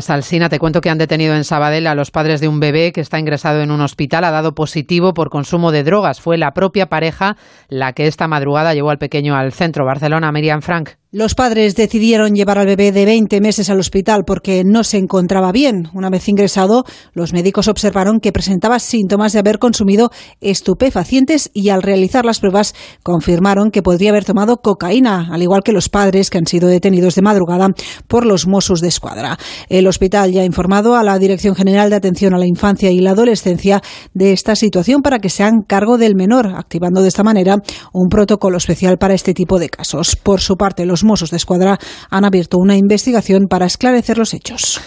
Salsina, te cuento que han detenido en Sabadell a los padres de un bebé que está ingresado en un hospital. Ha dado positivo por consumo de drogas. Fue la propia pareja la que esta madrugada llevó al pequeño al centro. Barcelona, Miriam Frank. Los padres decidieron llevar al bebé de 20 meses al hospital porque no se encontraba bien. Una vez ingresado, los médicos observaron que presentaba síntomas de haber consumido estupefacientes y al realizar las pruebas confirmaron que podría haber tomado cocaína, al igual que los padres que han sido detenidos de madrugada por los Mossos de Escuadra. El hospital ya ha informado a la Dirección General de Atención a la Infancia y la Adolescencia de esta situación para que se cargo del menor, activando de esta manera un protocolo especial para este tipo de casos. Por su parte, los los Mossos de Escuadra han abierto una investigación para esclarecer los hechos.